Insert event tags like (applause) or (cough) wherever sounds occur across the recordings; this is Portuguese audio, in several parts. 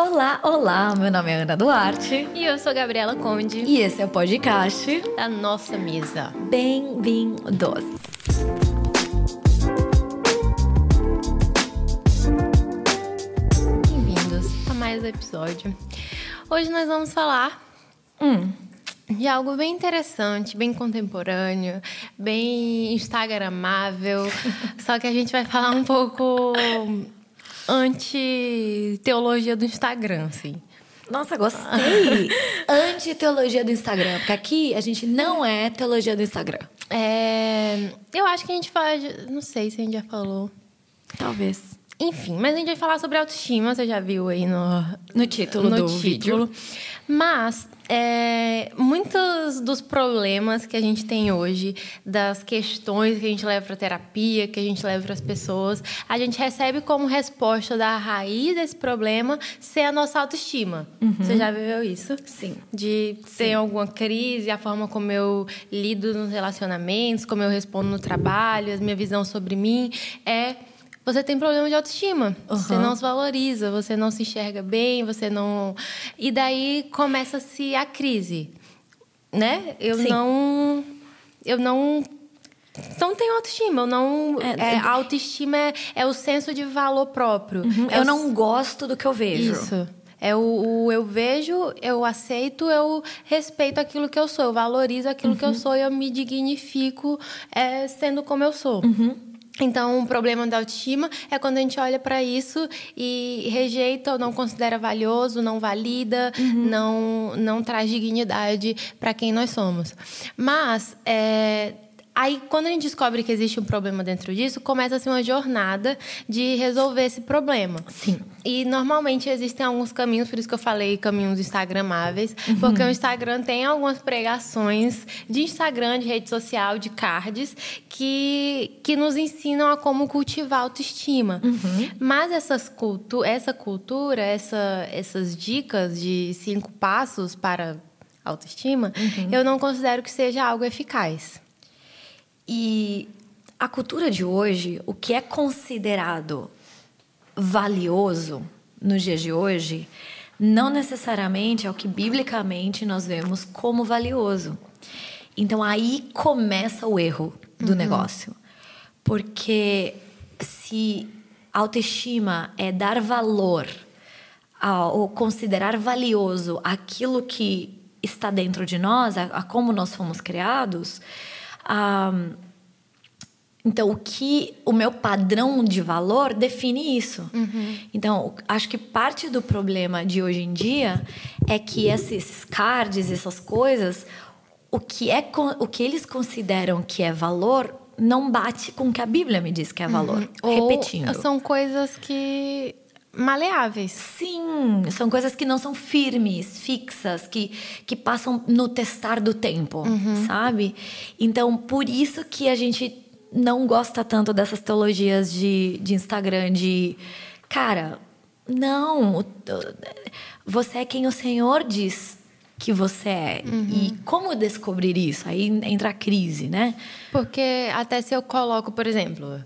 Olá, olá, meu nome é Ana Duarte. E eu sou Gabriela Conde. E esse é o podcast da nossa mesa. Bem-vindos! Bem-vindos a mais um episódio. Hoje nós vamos falar hum, de algo bem interessante, bem contemporâneo, bem instagramável. (laughs) só que a gente vai falar um pouco anti-teologia do Instagram, assim. Nossa, gostei! (laughs) Anti-teologia do Instagram. Porque aqui a gente não é teologia do Instagram. É, eu acho que a gente. De, não sei se a gente já falou. Talvez. Enfim, mas a gente vai falar sobre autoestima, você já viu aí no, no título no do título. vídeo. Mas é, muitos dos problemas que a gente tem hoje, das questões que a gente leva para terapia, que a gente leva para as pessoas, a gente recebe como resposta da raiz desse problema ser a nossa autoestima. Uhum. Você já viveu isso? Sim. De ter alguma crise, a forma como eu lido nos relacionamentos, como eu respondo no trabalho, a minha visão sobre mim é você tem problema de autoestima. Uhum. Você não se valoriza, você não se enxerga bem, você não. E daí começa-se a crise. Né? Eu Sim. não. Eu não não tenho autoestima. Eu não. É, é, autoestima é, é, o senso de valor próprio. Uhum. É eu o... não gosto do que eu vejo. Isso. É o, o, eu vejo, eu aceito, eu respeito aquilo que eu sou, eu valorizo aquilo uhum. que eu uhum. sou e eu me dignifico é, sendo como eu sou. Uhum. Então, o problema da autoestima é quando a gente olha para isso e rejeita ou não considera valioso, não valida, uhum. não, não traz dignidade para quem nós somos. Mas, é, Aí, quando a gente descobre que existe um problema dentro disso, começa-se uma jornada de resolver esse problema. Sim. E normalmente existem alguns caminhos, por isso que eu falei caminhos instagramáveis, uhum. porque o Instagram tem algumas pregações de Instagram, de rede social, de cards, que, que nos ensinam a como cultivar autoestima. Uhum. Mas essas cultu essa cultura, essa, essas dicas de cinco passos para autoestima, uhum. eu não considero que seja algo eficaz. E a cultura de hoje, o que é considerado valioso nos dias de hoje, não necessariamente é o que biblicamente nós vemos como valioso. Então aí começa o erro do uhum. negócio. Porque se autoestima é dar valor ou considerar valioso aquilo que está dentro de nós, a, a como nós fomos criados, um, então, o que o meu padrão de valor define isso. Uhum. Então, acho que parte do problema de hoje em dia é que esses cards, essas coisas, o que é o que eles consideram que é valor não bate com o que a Bíblia me diz que é valor. Uhum. Repetindo. Ou são coisas que maleáveis. Sim, são coisas que não são firmes, fixas, que, que passam no testar do tempo, uhum. sabe? Então, por isso que a gente não gosta tanto dessas teologias de, de Instagram de cara, não, você é quem o Senhor diz que você é. Uhum. E como descobrir isso? Aí entra a crise, né? Porque até se eu coloco, por exemplo,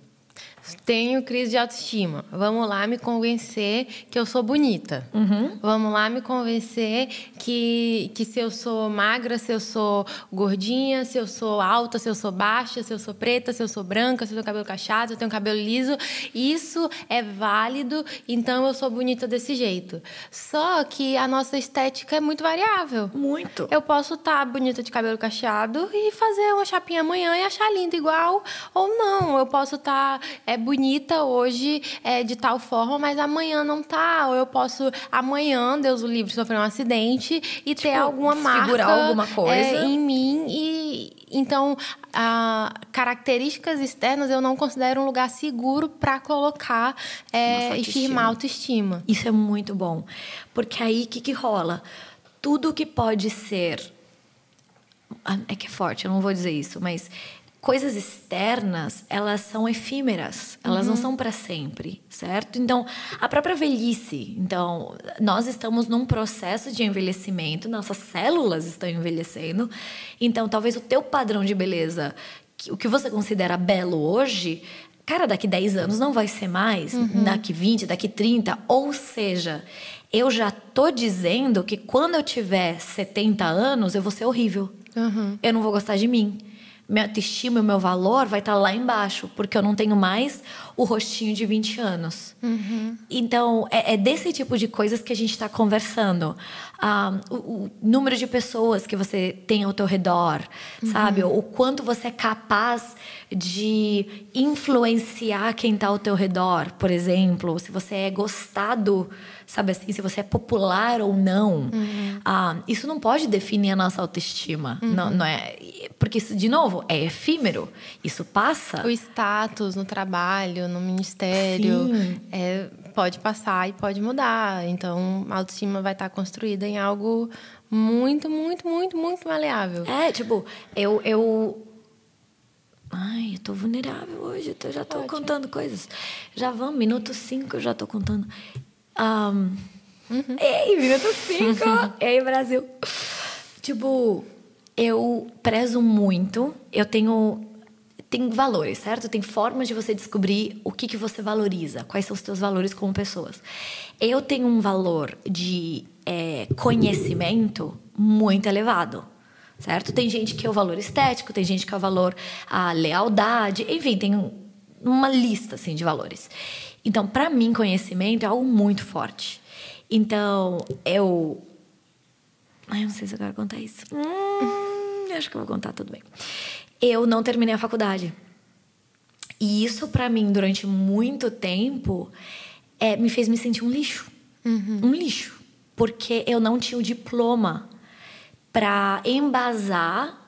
tenho crise de autoestima. Vamos lá me convencer que eu sou bonita. Uhum. Vamos lá me convencer que, que se eu sou magra, se eu sou gordinha, se eu sou alta, se eu sou baixa, se eu sou preta, se eu sou branca, se eu tenho cabelo cacheado, se eu tenho cabelo liso, isso é válido, então eu sou bonita desse jeito. Só que a nossa estética é muito variável. Muito. Eu posso estar tá bonita de cabelo cacheado e fazer uma chapinha amanhã e achar linda igual, ou não. Eu posso estar. Tá, é bonita hoje é, de tal forma, mas amanhã não tá. Ou eu posso, amanhã, Deus o livre, sofrer um acidente e tipo, ter alguma marca alguma coisa. É, em mim. E então, a, características externas eu não considero um lugar seguro para colocar é, e firmar autoestima. Isso é muito bom. Porque aí o que, que rola? Tudo que pode ser. Ah, é que é forte, eu não vou dizer isso, mas coisas externas, elas são efímeras, elas uhum. não são para sempre, certo? Então, a própria velhice, então, nós estamos num processo de envelhecimento, nossas células estão envelhecendo. Então, talvez o teu padrão de beleza, o que você considera belo hoje, cara, daqui 10 anos não vai ser mais, uhum. daqui 20, daqui 30, ou seja, eu já tô dizendo que quando eu tiver 70 anos, eu vou ser horrível. Uhum. Eu não vou gostar de mim. Minha autoestima e o meu valor vai estar lá embaixo, porque eu não tenho mais o rostinho de 20 anos. Uhum. Então, é, é, desse tipo de coisas que a gente está conversando. Ah, o, o, número de pessoas que você tem ao teu redor, uhum. sabe? O quanto você é capaz de influenciar quem está ao teu redor, por exemplo. Se você é gostado sabe assim, se você é popular ou não. Uhum. Ah, isso não pode definir a nossa autoestima. Uhum. Não, não é, porque isso, de novo, é efímero. Isso passa. O status no trabalho, no ministério, é, pode passar e pode mudar. Então, a autoestima vai estar construída em algo muito, muito, muito, muito maleável. É, tipo, eu, eu Ai, eu tô vulnerável hoje, eu já tô Ótimo. contando coisas. Já vamos, minuto cinco eu já tô contando. Um, uhum. Ei, minuto 5! (laughs) Ei, Brasil! Tipo, eu prezo muito, eu tenho tem valores, certo? Tem formas de você descobrir o que, que você valoriza, quais são os teus valores como pessoas. Eu tenho um valor de é, conhecimento muito elevado, certo? Tem gente que é o valor estético, tem gente que é o valor a lealdade, enfim, tem uma lista assim de valores. Então, para mim, conhecimento é algo muito forte. Então, eu. Ai, eu não sei se eu quero contar isso. Hum, acho que eu vou contar tudo bem. Eu não terminei a faculdade. E isso, para mim, durante muito tempo, é, me fez me sentir um lixo. Uhum. Um lixo. Porque eu não tinha o diploma para embasar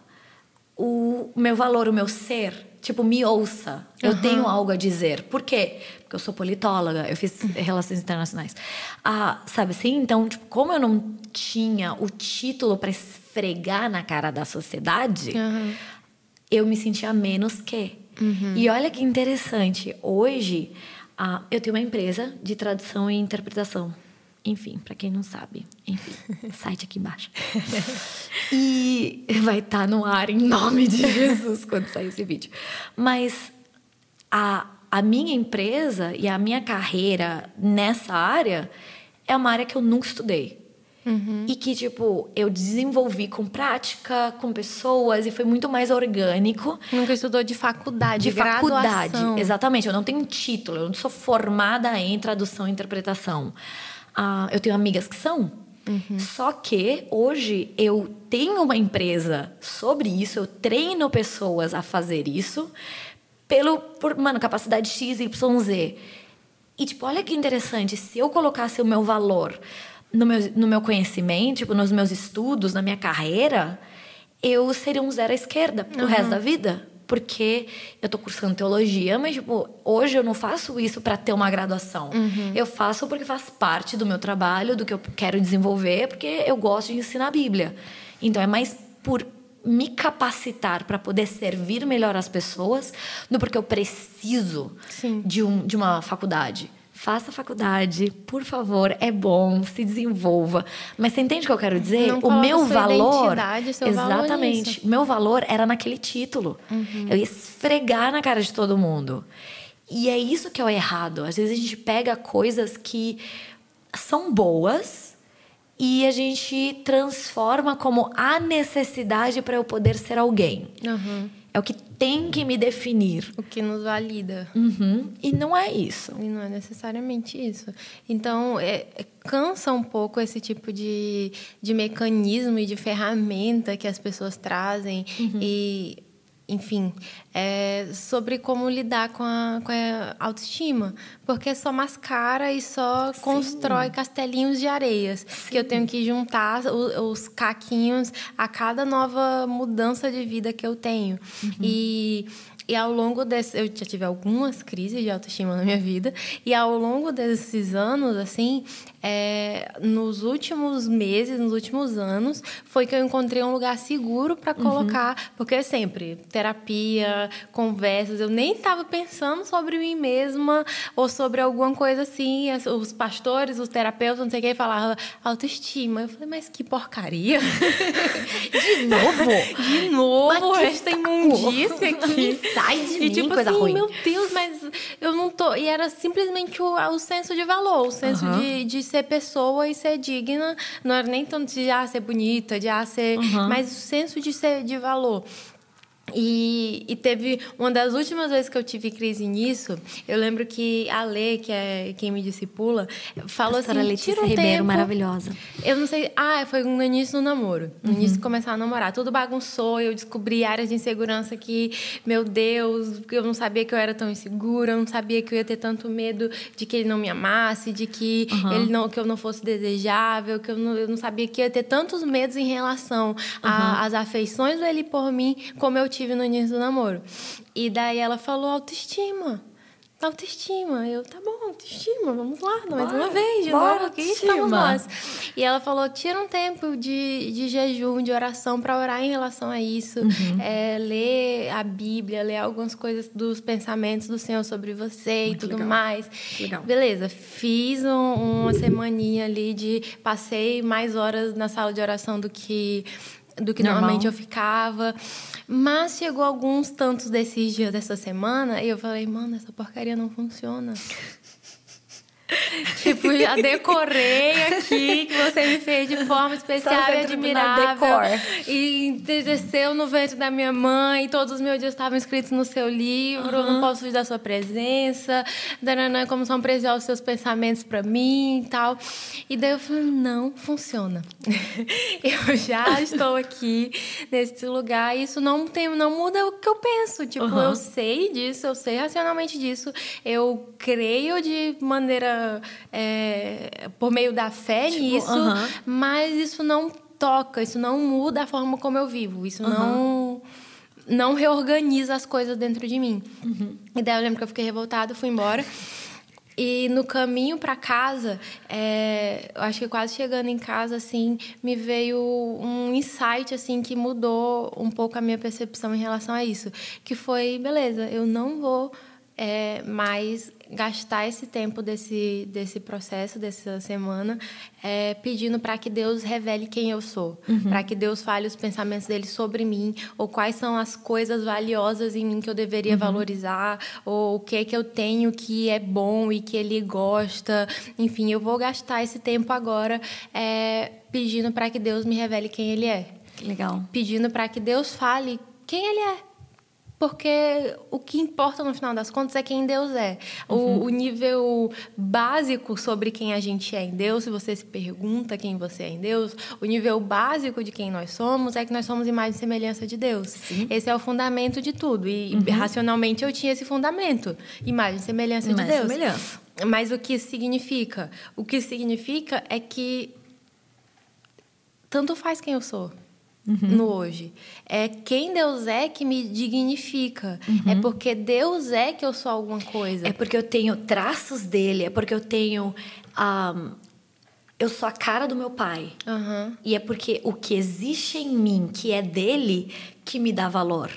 o meu valor, o meu ser. Tipo, me ouça. Eu uhum. tenho algo a dizer. Por quê? Porque eu sou politóloga, eu fiz relações internacionais. Ah, sabe assim? Então, tipo, como eu não tinha o título para esfregar na cara da sociedade, uhum. Eu me sentia menos que. Uhum. E olha que interessante. Hoje, ah, eu tenho uma empresa de tradução e interpretação. Enfim, para quem não sabe, enfim, (laughs) site aqui embaixo. e vai estar tá no ar em nome de (laughs) Jesus quando sair esse vídeo. Mas a, a minha empresa e a minha carreira nessa área é uma área que eu nunca estudei. Uhum. E que, tipo, eu desenvolvi com prática, com pessoas, e foi muito mais orgânico. Nunca estudou de faculdade, de faculdade. Exatamente. Eu não tenho título, eu não sou formada em tradução e interpretação. Ah, eu tenho amigas que são. Uhum. Só que hoje eu tenho uma empresa sobre isso, eu treino pessoas a fazer isso pelo por, mano, capacidade X, Y, Z. E tipo, olha que interessante, se eu colocasse o meu valor no meu, no meu conhecimento, tipo, nos meus estudos, na minha carreira, eu seria um zero à esquerda pro uhum. resto da vida porque eu tô cursando teologia, mas tipo, hoje eu não faço isso para ter uma graduação. Uhum. Eu faço porque faz parte do meu trabalho, do que eu quero desenvolver, porque eu gosto de ensinar a Bíblia. Então é mais por me capacitar para poder servir melhor as pessoas do porque eu preciso de, um, de uma faculdade faça faculdade, por favor, é bom, se desenvolva. Mas você entende o que eu quero dizer? Não o meu valor. Seu exatamente. Valor o meu valor era naquele título. Uhum. Eu ia esfregar na cara de todo mundo. E é isso que é o errado. Às vezes a gente pega coisas que são boas e a gente transforma como a necessidade para eu poder ser alguém. Uhum. É o que tem que me definir. O que nos valida. Uhum. E não é isso. E não é necessariamente isso. Então, é, é, cansa um pouco esse tipo de, de mecanismo e de ferramenta que as pessoas trazem. Uhum. E enfim, é sobre como lidar com a, com a autoestima. Porque só mascara e só Sim. constrói castelinhos de areias. Sim. Que eu tenho que juntar os, os, caquinhos a cada nova mudança de vida que eu tenho. Uhum. E e ao longo desse, eu já tive algumas crises de autoestima na minha vida, e ao longo desses anos, assim, é, nos últimos meses, nos últimos anos, foi que eu encontrei um lugar seguro para uhum. colocar, uhum. porque sempre terapia, conversas, eu nem estava pensando sobre mim mesma ou sobre alguma coisa assim. Os pastores, os terapeutas, não sei o que, falavam autoestima. Eu falei, mas que porcaria! De novo? (laughs) De novo, esta imundícia aqui. (laughs) Sai de e, mim, tipo coisa assim, ruim. meu Deus, mas eu não tô. E era simplesmente o, o senso de valor, o senso Uhum. de, de ser pessoa e ser digna. Não era nem tanto de ah, ser bonita, de ah, ser. Uhum. Mas o senso de ser de valor. E, e teve uma das últimas vezes que eu tive crise nisso. Eu lembro que a Lê, que é quem me discipula, falou Pastora assim: Letícia tira um Ribeiro, tempo. maravilhosa. Eu não sei. Ah, foi no início do namoro. No Uhum. início de começar a namorar. Tudo bagunçou. Eu descobri áreas de insegurança que, meu Deus, eu não sabia que eu era tão insegura. Eu não sabia que eu ia ter tanto medo de que ele não me amasse, de que, Uhum. ele não, que eu não fosse desejável, que eu não, eu não sabia que ia ter tantos medos em relação Uhum. às afeições dele por mim, como eu tive no início do namoro. E daí ela falou autoestima. Autoestima. Eu, tá bom, autoestima, vamos lá, mais Bora, uma vez, de bora, novo, aqui estamos nós. E ela falou: tira um tempo de, de jejum, de oração para orar em relação a isso. Uhum. É, ler a Bíblia, ler algumas coisas dos pensamentos do Senhor sobre você Muito e tudo legal. mais. Legal. Beleza, fiz um- uma semaninha ali de. Passei mais horas na sala de oração do que. Do que Normal. normalmente eu ficava. Mas chegou alguns tantos desses dias dessa semana e eu falei, mano, essa porcaria não funciona. (laughs) Tipo, já decorei aqui que você me fez de forma especial e admirável. decor. E entreceu no ventre da minha mãe, todos os meus dias estavam escritos no seu livro, não posso fugir da sua presença, dananã, como são preciosos os seus pensamentos para mim e tal. E daí eu falei, não funciona. (laughs) eu já estou aqui nesse lugar e isso não, tem, não muda o que eu penso. Tipo, Uhum. eu sei disso, eu sei racionalmente disso, eu creio de maneira. É, por meio da fé Tipo, nisso, aham. mas isso não toca, isso não muda a forma como eu vivo, isso não não reorganiza as coisas dentro de mim. E daí eu lembro que eu fiquei revoltada, fui embora. E no caminho para casa, é, eu acho que quase chegando em casa, assim, me veio um insight, assim, que mudou um pouco a minha percepção em relação a isso. Que foi, beleza, eu não vou é, mais gastar esse tempo desse, desse processo, dessa semana, é, pedindo para que Deus revele quem eu sou, para que Deus fale os pensamentos dele sobre mim, ou quais são as coisas valiosas em mim que eu deveria valorizar, ou o que é que eu tenho que é bom e que ele gosta. Enfim, eu vou gastar esse tempo agora é, pedindo para que Deus me revele quem ele é, Que legal. pedindo para que Deus fale quem ele é. Porque o que importa no final das contas é quem Deus é. O, o nível básico sobre quem a gente é em Deus, se você se pergunta quem você é em Deus, o nível básico de quem nós somos é que nós somos imagem e semelhança de Deus. Esse é o fundamento de tudo. E racionalmente eu tinha esse fundamento: imagem e semelhança Imagem de Deus. semelhança. Mas o que isso significa? O que significa é que tanto faz quem eu sou no hoje. É quem Deus é que me dignifica. É porque Deus é que eu sou alguma coisa. É porque eu tenho traços dele, é porque eu tenho. ah, eu sou a cara do meu pai. Aham. E é porque o que existe em mim, que é dele, que me dá valor.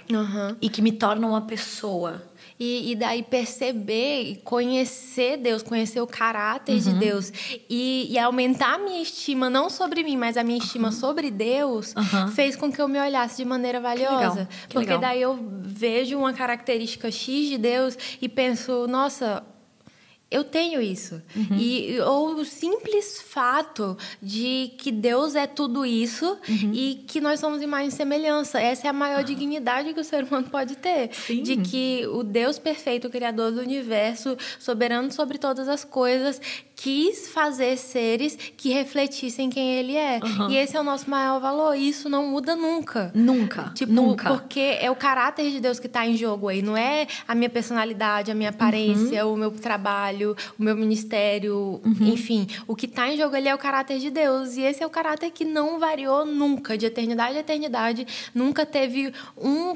E que me torna uma pessoa. E, e daí perceber e conhecer Deus, conhecer o caráter de Deus e, e aumentar a minha estima, não sobre mim, mas a minha estima sobre Deus, Aham. fez com que eu me olhasse de maneira valiosa. legal, que Porque legal. daí eu vejo uma característica X de Deus e penso, nossa. Eu tenho isso. Uhum. E, ou o simples fato de que Deus é tudo isso Uhum. e que nós somos imagem e semelhança. Essa é a maior dignidade que o ser humano pode ter. Sim. De que o Deus perfeito, o Criador do universo, soberano sobre todas as coisas, quis fazer seres que refletissem quem Ele é. Uhum. E esse é o nosso maior valor. E isso não muda nunca. Nunca. Tipo, nunca. porque é o caráter de Deus que está em jogo aí. Não é a minha personalidade, a minha aparência, Uhum. o meu trabalho, o meu ministério, enfim. O que está em jogo ali é o caráter de Deus. E esse é o caráter que não variou nunca. De eternidade a eternidade. Nunca teve um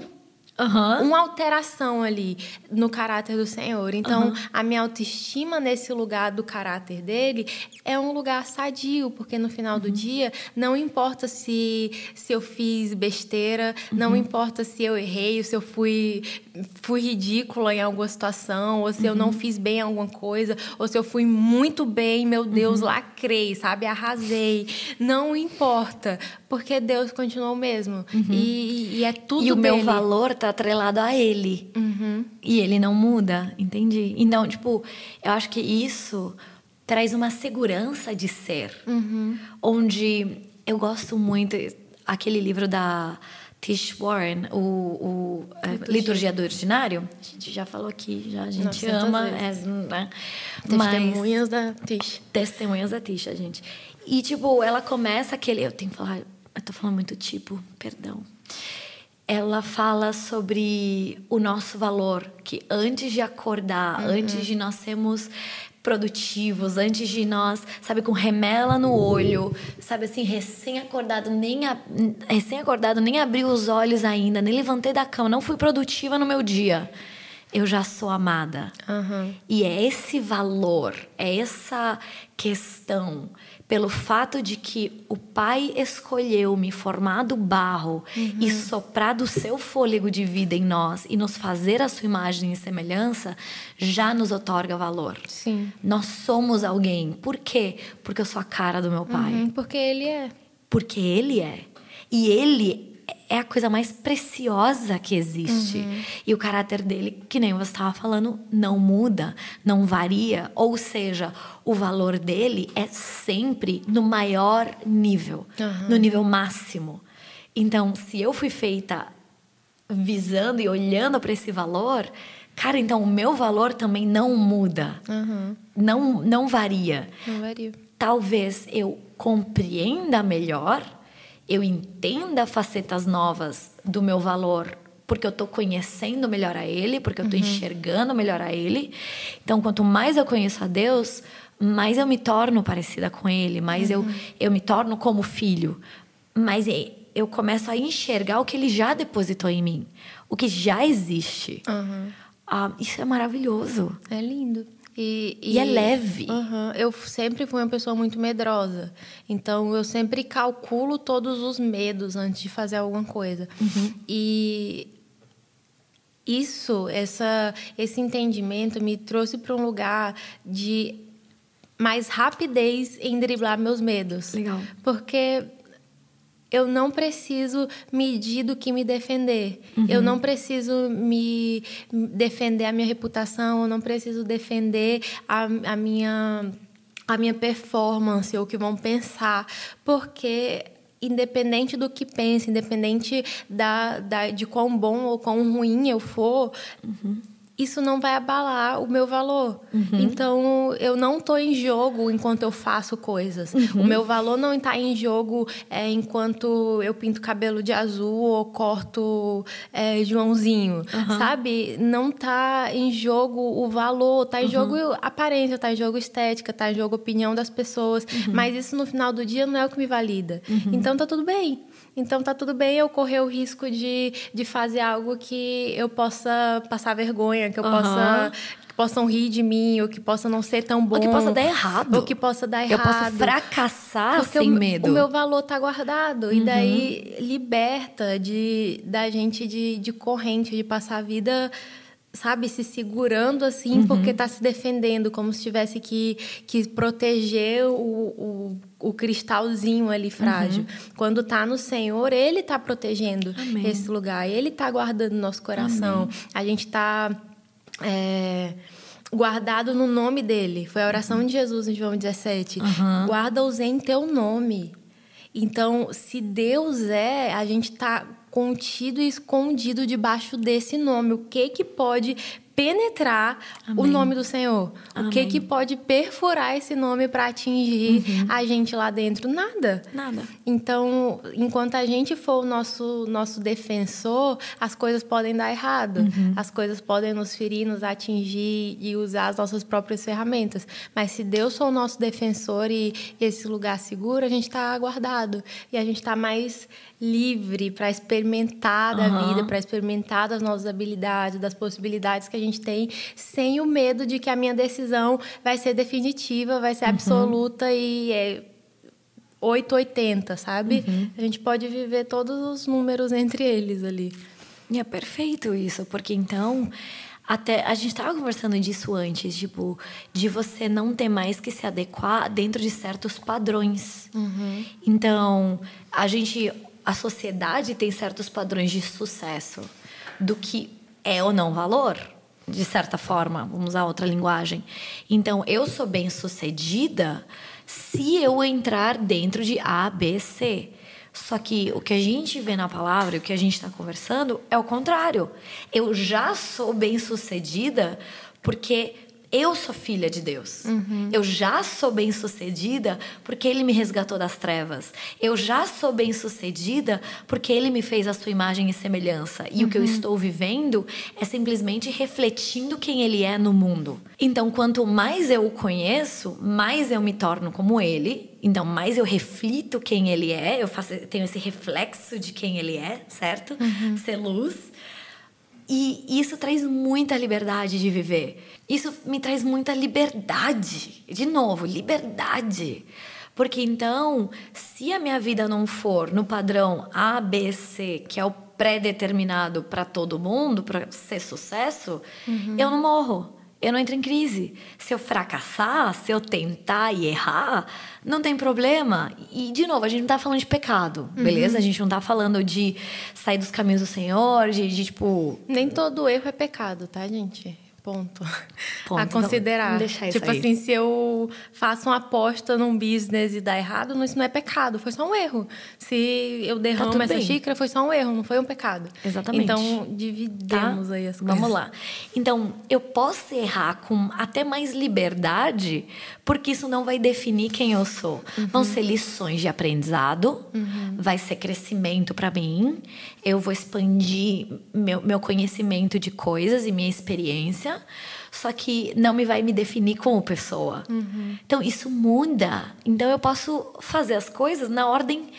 Aham. uma alteração ali no caráter do Senhor. Então, a minha autoestima nesse lugar do caráter dele é um lugar sadio, porque no final do dia não importa se, se eu fiz besteira, não importa se eu errei, se eu fui, fui ridícula em alguma situação, ou se eu não fiz bem alguma coisa, ou se eu fui muito bem, meu Deus, lacrei, sabe? Arrasei. Não importa, porque Deus continua o mesmo. E, e é tudo E o meu dele. valor tá atrelado a ele. Uhum. E ele não muda, entendi. Então, tipo, eu acho que isso traz uma segurança de ser. Uhum. Onde eu gosto muito aquele livro da Tish Warren, o, o é, Liturgia do Ordinário. A gente já falou aqui, já a gente Nossa, ama. É, né? Testemunhas da Tish. Testemunhas da Tisha, gente. E, tipo, ela começa aquele. Eu tenho que falar. Eu tô falando muito tipo, perdão. Ela fala sobre o nosso valor, que antes de acordar, antes de nós sermos produtivos, antes de nós, sabe, com remela no olho, sabe assim, recém-acordado, nem a- recém-acordado, nem abri os olhos ainda, nem levantei da cama, não fui produtiva no meu dia. Eu já sou amada. Aham. E é esse valor, é essa questão, pelo fato de que o Pai escolheu me formar do barro e soprar do seu fôlego de vida em nós e nos fazer a sua imagem e semelhança, já nos otorga valor. Sim. Nós somos alguém. Por quê? Porque eu sou a cara do meu Pai. Uhum, Porque ele é. Porque Ele é. E Ele é a coisa mais preciosa que existe. E o caráter dele, que nem você estava falando, não muda, não varia. Ou seja, o valor dele é sempre no maior nível, no nível máximo. Então, se eu fui feita visando e olhando para esse valor, cara, então o meu valor também não muda. Aham. Não, não varia Não varia. talvez eu compreenda melhor, eu entenda facetas novas do meu valor, porque eu estou conhecendo melhor a Ele, porque eu estou enxergando melhor a Ele. Então, quanto mais eu conheço a Deus, mais eu me torno parecida com Ele, mais eu, eu me torno como filho. Mas eu começo a enxergar o que Ele já depositou em mim, o que já existe. Aham. Ah, isso é maravilhoso. É lindo. E, E é leve. Aham. Eu sempre fui uma pessoa muito medrosa. Então, eu sempre calculo todos os medos antes de fazer alguma coisa. Uhum. E isso, essa, esse entendimento me trouxe para um lugar de mais rapidez em driblar meus medos. Legal. Porque eu não preciso medir do que me defender. Eu não preciso me defender a minha reputação, eu não preciso defender a, a minha a minha performance ou o que vão pensar, porque independente do que pense, independente da, da de quão bom ou quão ruim eu for, isso não vai abalar o meu valor. Então, eu não estou em jogo enquanto eu faço coisas. O meu valor não está em jogo é, enquanto eu pinto cabelo de azul ou corto é, Joãozinho, sabe? Não está em jogo o valor, está em jogo aparência, está em jogo estética, está em jogo opinião das pessoas. Mas isso no final do dia não é o que me valida. Então, tá tudo bem. Então tá tudo bem eu correr o risco de, de fazer algo que eu possa passar vergonha, que eu Aham. possa que possam rir de mim, ou que possa não ser tão bom. Ou que possa dar errado. Ou que possa dar Eu errado. posso fracassar Porque sem o, medo. o meu valor tá guardado. E daí liberta de, da gente de, de corrente, de passar a vida, sabe, se segurando assim, porque tá se defendendo, como se tivesse que, que proteger o, o, o cristalzinho ali frágil. Quando tá no Senhor, Ele tá protegendo Amém. esse lugar. Ele tá guardando nosso coração. A gente tá. É, guardado no nome dele. Foi a oração de Jesus em João 17. Guarda-os em teu nome. Então, se Deus é, a gente está contido e escondido debaixo desse nome. O que que pode penetrar o Amém. nome do Senhor? O que Amém. que pode perfurar esse nome para atingir a gente lá dentro? Nada. Nada. Então, enquanto a gente for o nosso, nosso defensor, as coisas podem dar errado. As coisas podem nos ferir, nos atingir e usar as nossas próprias ferramentas. Mas se Deus for o nosso defensor e esse lugar seguro, a gente está guardado. E a gente está mais livre para experimentar da Aham. vida, para experimentar das nossas habilidades, das possibilidades que a gente tem, sem o medo de que a minha decisão vai ser definitiva, vai ser absoluta e é 880, sabe? A gente pode viver todos os números entre eles ali. E é perfeito isso, porque então até a gente estava conversando disso antes, tipo, de você não ter mais que se adequar dentro de certos padrões. Então, a gente, a sociedade tem certos padrões de sucesso. do que é ou não valor, de certa forma, vamos usar outra linguagem. Então, eu sou bem-sucedida se eu entrar dentro de A, B, C. Só que o que a gente vê na palavra, o que a gente está conversando, é o contrário. Eu já sou bem-sucedida porque eu sou filha de Deus. Uhum. Eu já sou bem-sucedida porque Ele me resgatou das trevas. Eu já sou bem-sucedida porque Ele me fez a sua imagem e semelhança. E uhum. o que eu uhum. estou vivendo é simplesmente refletindo quem Ele é no mundo. Então, quanto mais eu o conheço, mais eu me torno como Ele. Então, mais eu reflito quem Ele é. Eu faço, tenho esse reflexo de quem Ele é, certo? Uhum. Ser luz. E isso traz muita liberdade de viver. Isso me traz muita liberdade. De novo, liberdade. Porque então, se a minha vida não for no padrão A, B, C, que é o pré-determinado para todo mundo, para ser sucesso, uhum. eu não morro eu não entro em crise. Se eu fracassar, se eu tentar e errar, não tem problema. E, de novo, a gente não está falando de pecado, uhum. beleza? A gente não está falando de sair dos caminhos do Senhor, de, de tipo. Nem todo erro é pecado, tá, gente? Ponto. Ponto. A considerar. Não, deixar isso tipo aí. assim, se eu faço uma aposta num business e dá errado, isso não é pecado, foi só um erro. Se eu derramo tá essa bem. xícara, foi só um erro, não foi um pecado. Exatamente. Então, dividimos tá? aí as coisas. Vamos lá. Então, eu posso errar com até mais liberdade, porque isso não vai definir quem eu sou. Uhum. Vão ser lições de aprendizado, uhum. vai ser crescimento para mim, eu vou expandir meu, meu conhecimento de coisas e minha experiência, só que não me vai me definir como pessoa. Uhum. Então isso muda. Então eu posso fazer as coisas na ordem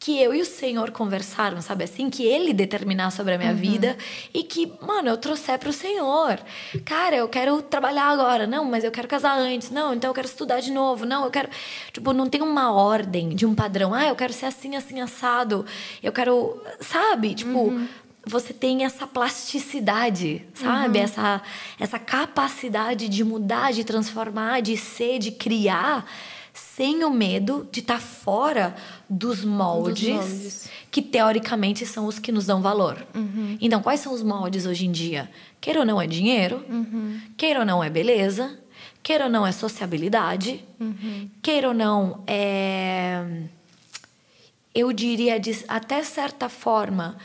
que eu e o Senhor conversaram, sabe assim? Que Ele determinar sobre a minha uhum. vida e que, mano, eu trouxer para o Senhor. Cara, eu quero trabalhar agora. Não, mas eu quero casar antes. Não, então eu quero estudar de novo. Não, eu quero. Tipo, não tem uma ordem de um padrão. Ah, eu quero ser assim, assim, assado. Eu quero. Sabe? Tipo. Uhum. Você tem essa plasticidade, sabe? Uhum. Essa, essa capacidade de mudar, de transformar, de ser, de criar sem o medo de estar tá fora dos moldes, dos moldes, que teoricamente são os que nos dão valor. Uhum. Então, quais são os moldes hoje em dia? Queira ou não é dinheiro, uhum. queira ou não é beleza, queira ou não é sociabilidade, uhum. queira ou não é. Eu diria, de, até certa forma,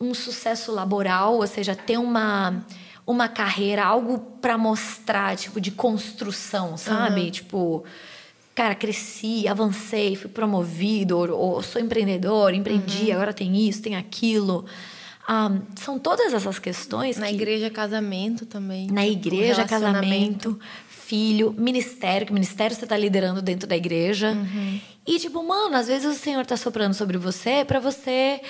um sucesso laboral, ou seja, ter uma uma carreira, algo para mostrar, tipo, de construção, sabe? Uhum. Tipo, cara, cresci, avancei, fui promovido, ou, ou sou empreendedor, empreendi, uhum. agora tem isso, tem aquilo. Um, são todas essas questões. Na que, igreja, casamento também. Na tipo, igreja, casamento, filho, ministério, que ministério você está liderando dentro da igreja. Uhum. E, tipo, mano, às vezes o Senhor está soprando sobre você para você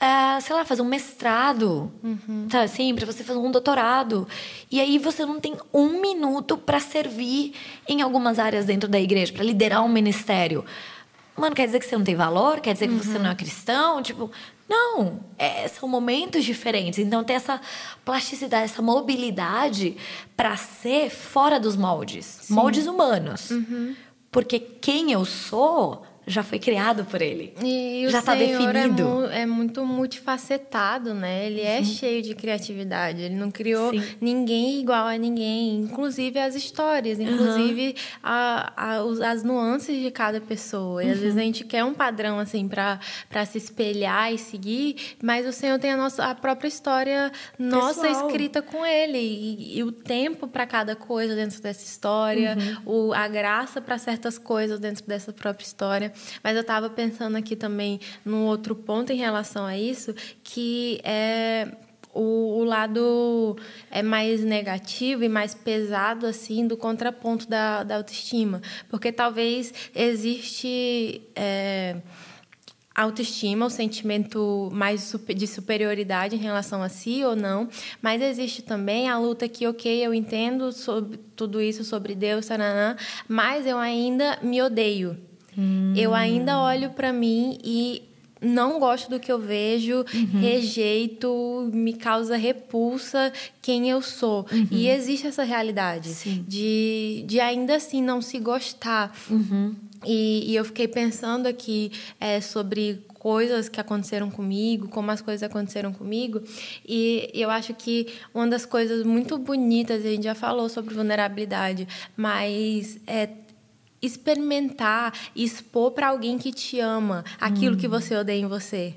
é, sei lá, fazer um mestrado, uhum. tá, assim, para você fazer um doutorado. E aí você não tem um minuto para servir em algumas áreas dentro da igreja, para liderar um ministério. Mano, quer dizer que você não tem valor? Quer dizer que uhum. você não é cristão? Tipo, não. É, são momentos diferentes. Então, ter essa plasticidade, essa mobilidade para ser fora dos moldes Sim. moldes humanos. Uhum. Porque quem eu sou já foi criado por ele. E já está é definido. É, mu é, muito multifacetado, né? Ele é uhum. cheio de criatividade. Ele não criou Sim. ninguém igual a ninguém, inclusive as histórias, inclusive uhum. a, a, as nuances de cada pessoa. E às vezes a uhum. gente quer um padrão assim para se espelhar e seguir, mas o Senhor tem a nossa a própria história nossa Pessoal. escrita com ele e, e o tempo para cada coisa dentro dessa história, uhum. o, a graça para certas coisas dentro dessa própria história. Mas eu estava pensando aqui também num outro ponto em relação a isso, que é o, o, lado é mais negativo e mais pesado assim do contraponto da, da autoestima, porque talvez existe é, autoestima, o sentimento mais de superioridade em relação a si ou não, mas existe também a luta que, ok, eu entendo sobre tudo isso sobre Deus, taranã, mas eu ainda me odeio. Hum. Eu ainda olho para mim e não gosto do que eu vejo, uhum. rejeito, me causa repulsa quem eu sou. Uhum. E existe essa realidade de, de ainda assim não se gostar. Uhum. E, e eu fiquei pensando aqui é, sobre coisas que aconteceram comigo, como as coisas aconteceram comigo. E eu acho que uma das coisas muito bonitas, a gente já falou sobre vulnerabilidade, mas é experimentar, expor para alguém que te ama aquilo hum. que você odeia em você.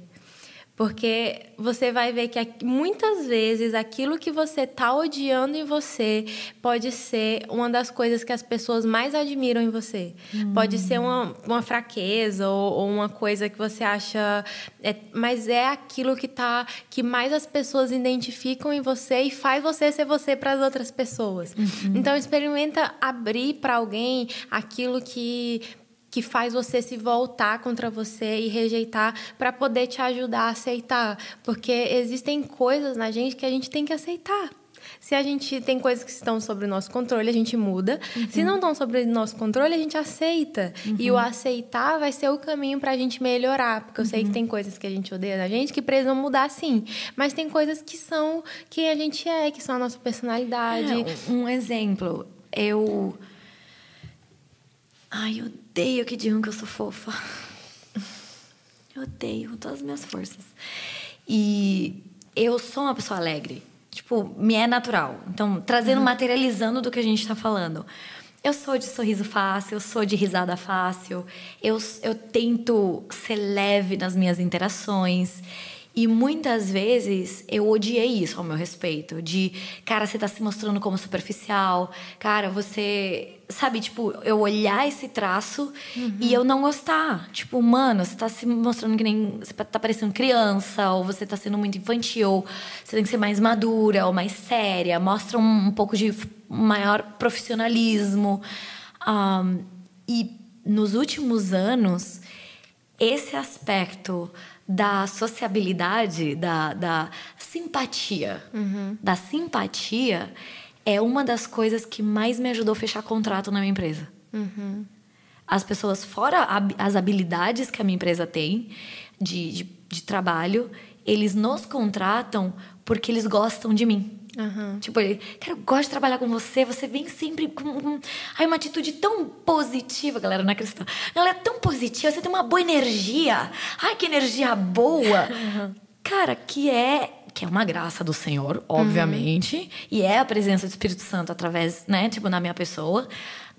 Porque você vai ver que muitas vezes aquilo que você está odiando em você pode ser uma das coisas que as pessoas mais admiram em você. Hum. Pode ser uma, uma fraqueza ou, ou, uma coisa que você acha. É, mas é aquilo que tá que mais as pessoas identificam em você e faz você ser você para as outras pessoas. Uhum. Então experimenta abrir para alguém aquilo que que faz você se voltar contra você e rejeitar para poder te ajudar a aceitar, porque existem coisas na gente que a gente tem que aceitar. Se a gente tem coisas que estão sob o nosso controle, a gente muda. Uhum. Se não estão sob o nosso controle, a gente aceita. Uhum. E o aceitar vai ser o caminho para a gente melhorar. Porque eu uhum. sei que uhum. tem coisas que a gente odeia na gente que precisam mudar sim. Mas tem coisas que são quem a gente é, que são a nossa personalidade. É, um exemplo. Eu. Ai, eu odeio que digam que eu sou fofa. Eu odeio com todas as minhas forças. E eu sou uma pessoa alegre. Tipo, me é natural. Então, trazendo, uhum. materializando do que a gente está falando. Eu sou de sorriso fácil, eu sou de risada fácil. Eu, eu tento ser leve nas minhas interações. E muitas vezes eu odiei isso ao meu respeito. De, cara, você tá se mostrando como superficial. Cara, você. Sabe, tipo, eu olhar esse traço uhum. e eu não gostar. Tipo, mano, você tá se mostrando que nem. Você tá parecendo criança, ou você tá sendo muito infantil. Você tem que ser mais madura ou mais séria. Mostra um, um pouco de maior profissionalismo. Um, e nos últimos anos, esse aspecto da sociabilidade, da, da simpatia. Uhum. Da simpatia é uma das coisas que mais me ajudou a fechar contrato na minha empresa. Uhum. As pessoas, fora as habilidades que a minha empresa tem de, de, de trabalho, eles nos contratam porque eles gostam de mim. Uhum. Tipo, ele, cara, eu gosto de trabalhar com você, você vem sempre com, com ai, uma atitude tão positiva, galera, não é cristã. Ela é tão positiva, você tem uma boa energia. Ai, que energia boa. (laughs) Uhum. Cara, que é que é uma graça do Senhor, obviamente, uhum. e é a presença do Espírito Santo através, né, tipo, na minha pessoa.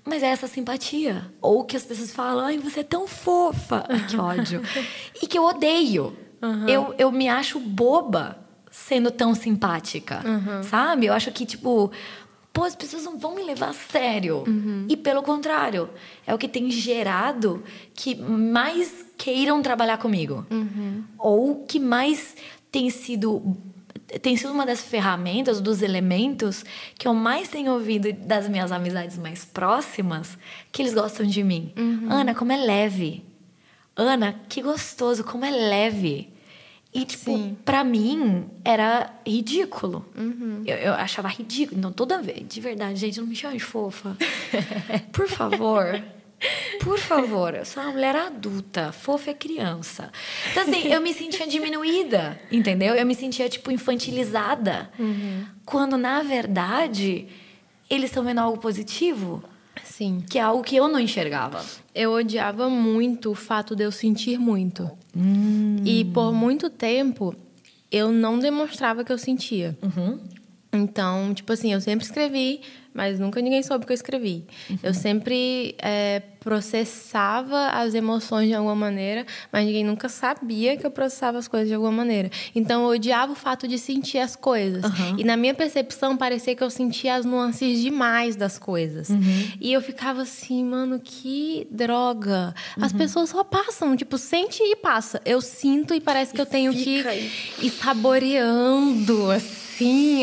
Mas é essa simpatia. Ou que as pessoas falam, ai, você é tão fofa. Ai, que ódio. (laughs) e que eu odeio. Eu, eu me acho boba sendo tão simpática, uhum. sabe? Eu acho que, tipo, pô, as pessoas não vão me levar a sério. Uhum. E pelo contrário, é o que tem gerado que mais queiram trabalhar comigo. Uhum. Ou que mais tem sido tem sido uma das ferramentas, dos elementos que eu mais tenho ouvido das minhas amizades mais próximas, que eles gostam de mim. Uhum. Ana, como é leve. Ana, que gostoso, como é leve. E, tipo, Sim. pra mim, era ridículo. Uhum. Eu, eu, achava ridículo. Então, toda vez, de verdade, gente, não me chame de fofa. (laughs) Por favor. Por favor, eu sou uma mulher adulta, fofa é criança. Então, assim, eu me sentia diminuída, entendeu? Eu me sentia, tipo, infantilizada. Uhum. Quando, na verdade, eles estão vendo algo positivo. Sim. Que é algo que eu não enxergava. Eu odiava muito o fato de eu sentir muito. Hum. E por muito tempo eu não demonstrava que eu sentia. Uhum. Então, tipo assim, eu sempre escrevi mas nunca ninguém soube que eu escrevi. Uhum. Eu sempre é, processava as emoções de alguma maneira, mas ninguém nunca sabia que eu processava as coisas de alguma maneira. Então eu odiava o fato de sentir as coisas. Uhum. E na minha percepção parecia que eu sentia as nuances demais das coisas. Uhum. E eu ficava assim, mano, que droga. As uhum. pessoas só passam, tipo, sente e passa. Eu sinto e parece que e eu tenho que ir saboreando assim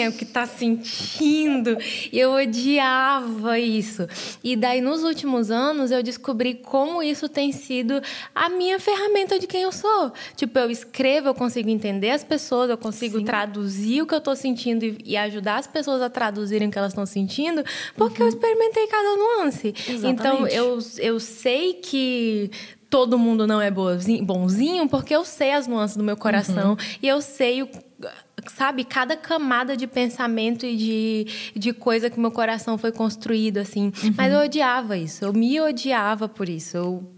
o que tá sentindo. E eu odiava isso. E daí, nos últimos anos, eu descobri como isso tem sido a minha ferramenta de quem eu sou. Tipo, eu escrevo, eu consigo entender as pessoas, eu consigo Sim. traduzir o que eu tô sentindo e, e, ajudar as pessoas a traduzirem o que elas estão sentindo, porque uhum. eu experimentei cada nuance. Exatamente. Então, eu, eu sei que todo mundo não é bonzinho, porque eu sei as nuances do meu coração uhum. e eu sei o sabe, cada camada de pensamento e de, de coisa que meu coração foi construído, assim. Uhum. Mas eu odiava isso, eu me odiava por isso. Eu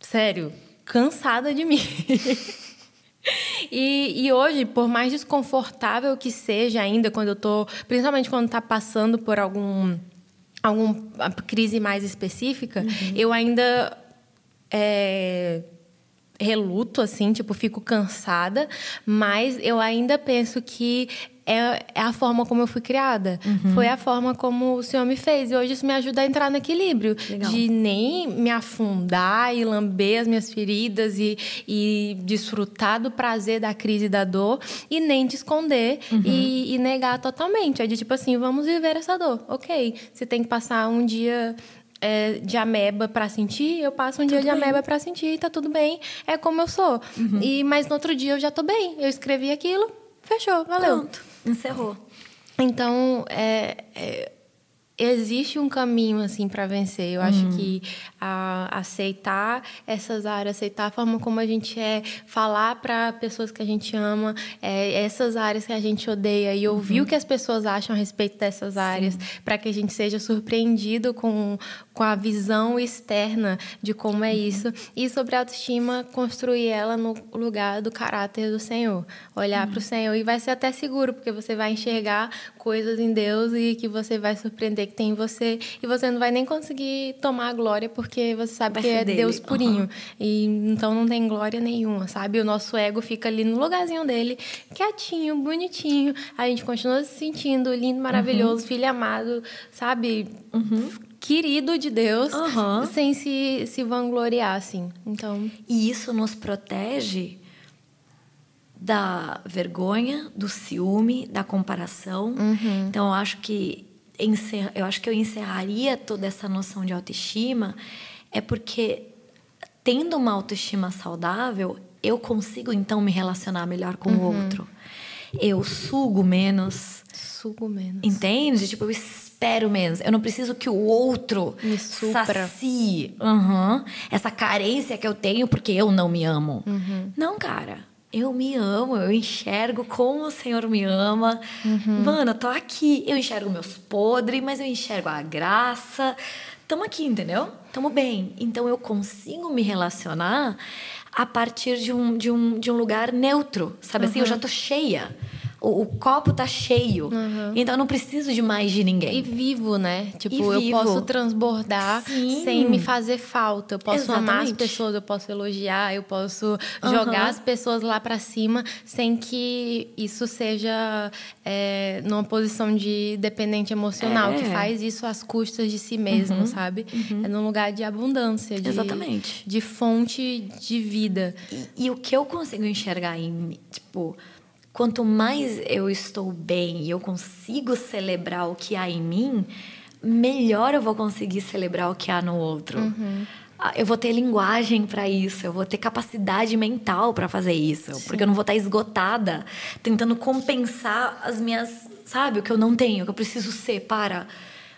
sério, cansada de mim. (laughs) E, e, hoje, por mais desconfortável que seja ainda, quando eu tô, principalmente quando tá passando por algum alguma crise mais específica, uhum. eu ainda é, reluto, assim, tipo, fico cansada, mas eu ainda penso que é, é a forma como eu fui criada. Uhum. Foi a forma como o Senhor me fez. E hoje isso me ajuda a entrar no equilíbrio. Legal. De nem me afundar e lamber as minhas feridas e, e desfrutar do prazer da crise e da dor. E nem de esconder uhum. e, e negar totalmente. É de tipo assim, vamos viver essa dor. Ok, você tem que passar um dia é, de ameba para sentir, eu passo um tudo dia de bem. ameba para sentir, e tá tudo bem, é como eu sou. Uhum. E mas no outro dia eu já tô bem, eu escrevi aquilo, fechou, valeu. Pronto. Encerrou. Então, é, é, existe um caminho assim para vencer. Eu acho uhum. que a, aceitar essas áreas, aceitar a forma como a gente é, falar para pessoas que a gente ama, é, essas áreas que a gente odeia e ouvir uhum. o que as pessoas acham a respeito dessas áreas, para que a gente seja surpreendido com, com a visão externa de como é uhum. isso. E sobre a autoestima, construir ela no lugar do caráter do Senhor. Olhar para o uhum. Senhor e vai ser até seguro, porque você vai enxergar coisas em Deus e que você vai surpreender que tem em você e você não vai nem conseguir tomar a glória porque você sabe vai que é dele. Deus purinho. Uhum. E então não tem glória nenhuma, sabe? O nosso ego fica ali no lugarzinho dele, quietinho, bonitinho. A gente continua se sentindo lindo, maravilhoso, uhum. filho amado, sabe? Uhum. Querido de Deus, sem se, se vangloriar, assim. Então... E isso nos protege da vergonha, do ciúme, da comparação. Uhum. Então, eu acho que eu acho que eu encerraria toda essa noção de autoestima é porque tendo uma autoestima saudável, eu consigo então me relacionar melhor com uhum. o outro. Eu sugo menos. Sugo menos. Entende? Tipo, eu espero menos. Eu não preciso que o outro me supra. sacie uhum, essa carência que eu tenho porque eu não me amo. Uhum. Não, cara eu me amo, eu enxergo como o Senhor me ama. Uhum. Mano, eu tô aqui. Eu enxergo meus podres, mas eu enxergo a graça. Tamo aqui, entendeu? Tamo bem. Então eu consigo me relacionar a partir de um, de um, de um lugar neutro. Sabe uhum. assim? Eu já tô cheia o, o copo tá cheio. Uhum. Então eu não preciso de mais de ninguém. E vivo, né? Tipo, eu posso transbordar Sim. sem me fazer falta. Eu posso Exatamente. amar as pessoas, eu posso elogiar, eu posso uhum. jogar as pessoas lá para cima sem que isso seja é, numa posição de dependente emocional, é. que faz isso às custas de si mesmo, uhum. sabe? Uhum. É num lugar de abundância, de, Exatamente. de fonte de vida. E, e o que eu consigo enxergar em, tipo quanto mais eu estou bem e eu consigo celebrar o que há em mim, melhor eu vou conseguir celebrar o que há no outro. Uhum. Ah, eu vou ter linguagem para isso, eu vou ter capacidade mental para fazer isso, Sim. porque eu não vou estar esgotada tentando compensar as minhas, sabe, o que eu não tenho, o que eu preciso ser para.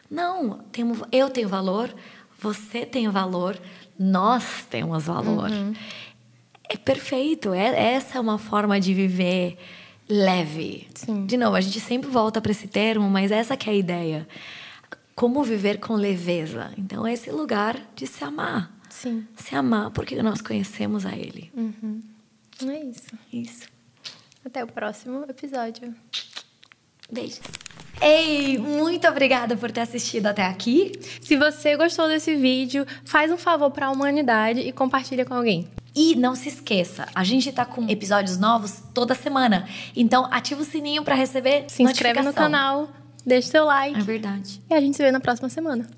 Não, eu tenho valor, você tem valor, nós temos valor. Uhum. É perfeito, é, essa é uma forma de viver leve. Sim. De novo, a gente sempre volta para esse termo, mas essa que é a ideia. Como viver com leveza. Então, é esse lugar de se amar. Sim. Se amar porque nós conhecemos a Ele. Uhum. É isso. Isso. Até o próximo episódio. Beijos. Ei, muito obrigada por ter assistido até aqui. Se você gostou desse vídeo, faz um favor para a humanidade e compartilha com alguém. E não se esqueça, a gente tá com episódios novos toda semana. Então ativa o sininho para receber Se inscreve no canal, deixa seu like. É verdade. E a gente se vê na próxima semana.